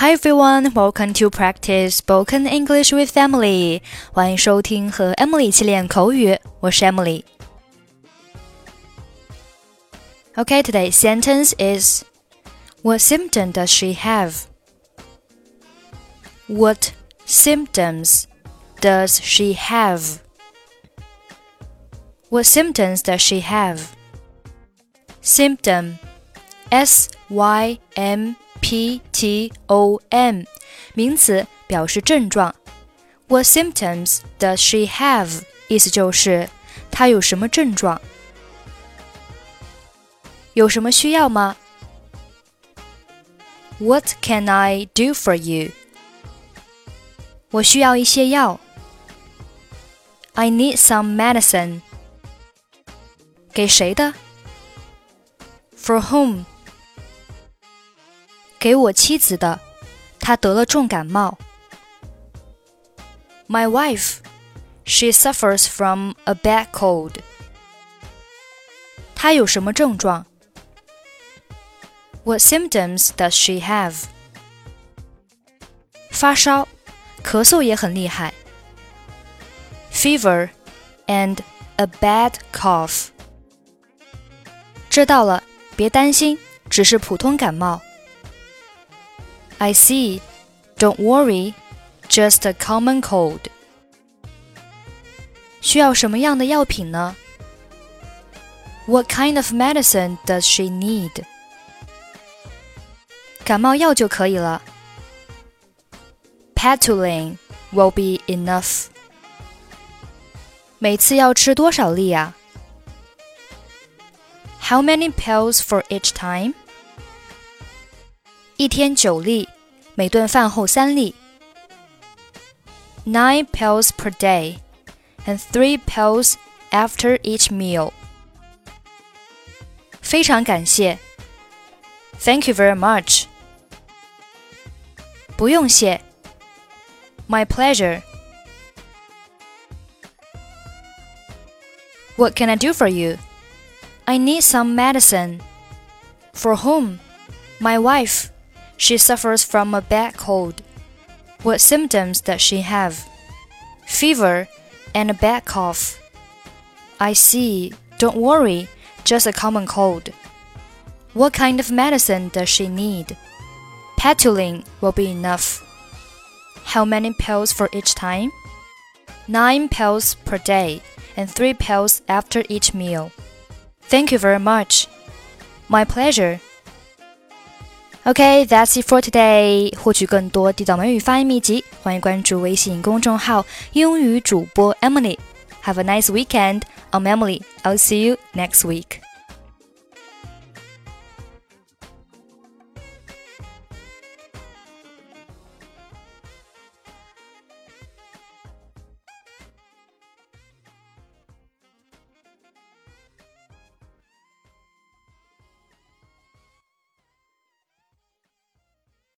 Hi everyone, welcome to practice spoken English with Emily. 欢迎收听和 Emily 一起练口语，我是 Emily。Okay, today's sentence is What symptom does she have? What symptoms does she have? What symptoms does she have? Symptom S Y M P T O M，名词，表示症状。What symptoms does she have？意思就是她有什么症状？有什么需要吗？What can I do for you？我需要一些药。I need some medicine。给谁的？For whom？ 给我妻子的，她得了重感冒。My wife, she suffers from a bad cold. 她有什么症状？What symptoms does she have? 发烧，咳嗽也很厉害。Fever and a bad cough. 知道了，别担心，只是普通感冒。 I see. Don't worry. Just a common cold. 需要什么样的药品呢？What kind of medicine does she need? 感冒药就可以了。Petulin will be enough. 每次要吃多少粒啊？How many pills for each time? 一天九粒，每顿饭后三粒。Nine pills per day, and three pills after each meal. 非常感谢。Thank you very much. 不用谢。My pleasure. What can I do for you? I need some medicine. For whom? My wife. She suffers from a bad cold. What symptoms does she have? Fever and a bad cough. I see. Don't worry, just a common cold. What kind of medicine does she need? Patulin will be enough. How many pills for each time? Nine pills per day and three pills after each meal. Thank you very much. My pleasure. Okay, that's it for today. 获取更多地道美语发音秘籍，欢迎关注微信公众号“英语主播 Emily”。Have a nice weekend. I'm Emily. I'll see you next week.